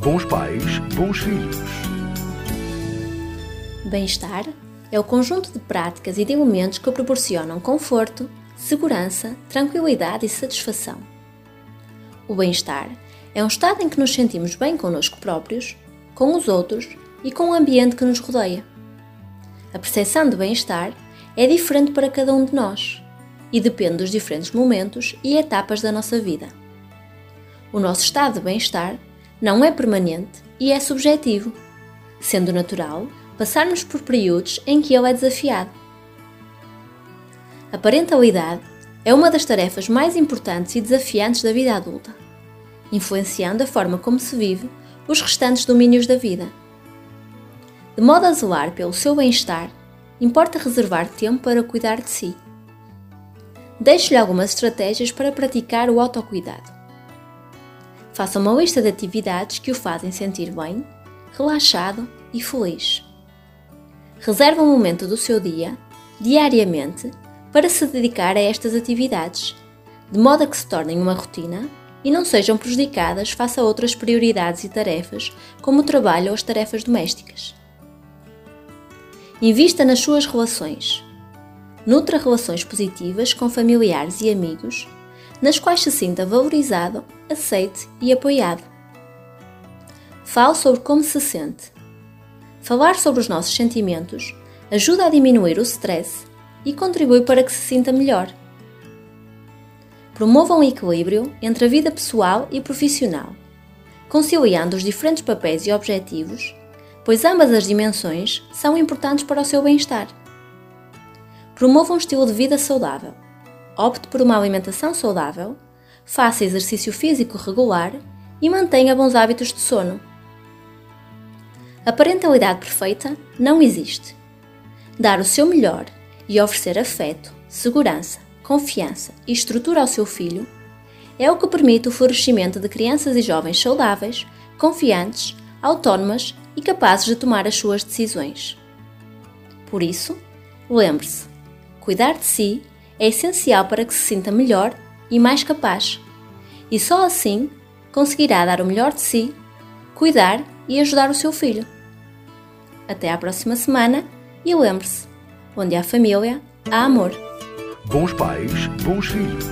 Bons pais, bons filhos. Bem-estar é o conjunto de práticas e de elementos que proporcionam conforto, segurança, tranquilidade e satisfação. O bem-estar é um estado em que nos sentimos bem connosco próprios, com os outros e com o ambiente que nos rodeia. A percepção de bem-estar é diferente para cada um de nós e depende dos diferentes momentos e etapas da nossa vida. O nosso estado de bem-estar não é permanente e é subjetivo, sendo natural passarmos por períodos em que ele é desafiado. A parentalidade é uma das tarefas mais importantes e desafiantes da vida adulta, influenciando a forma como se vive os restantes domínios da vida. De modo a zelar pelo seu bem-estar, importa reservar tempo para cuidar de si. Deixe-lhe algumas estratégias para praticar o autocuidado. Faça uma lista de atividades que o fazem sentir bem, relaxado e feliz. Reserve um momento do seu dia, diariamente, para se dedicar a estas atividades, de modo a que se tornem uma rotina e não sejam prejudicadas face a outras prioridades e tarefas, como o trabalho ou as tarefas domésticas. Invista nas suas relações. Nutra relações positivas com familiares e amigos, nas quais se sinta valorizado, aceite e apoiado. Fale sobre como se sente. Falar sobre os nossos sentimentos ajuda a diminuir o stress e contribui para que se sinta melhor. Promova um equilíbrio entre a vida pessoal e profissional, conciliando os diferentes papéis e objetivos, pois ambas as dimensões são importantes para o seu bem-estar. Promova um estilo de vida saudável. Opte por uma alimentação saudável, faça exercício físico regular e mantenha bons hábitos de sono. A parentalidade perfeita não existe. Dar o seu melhor e oferecer afeto, segurança, confiança e estrutura ao seu filho é o que permite o florescimento de crianças e jovens saudáveis, confiantes, autónomas e capazes de tomar as suas decisões. Por isso, lembre-se: cuidar de si é essencial para que se sinta melhor e mais capaz, e só assim conseguirá dar o melhor de si, cuidar e ajudar o seu filho. Até à próxima semana e lembre-se: onde há família, há amor. Bons pais, bons filhos.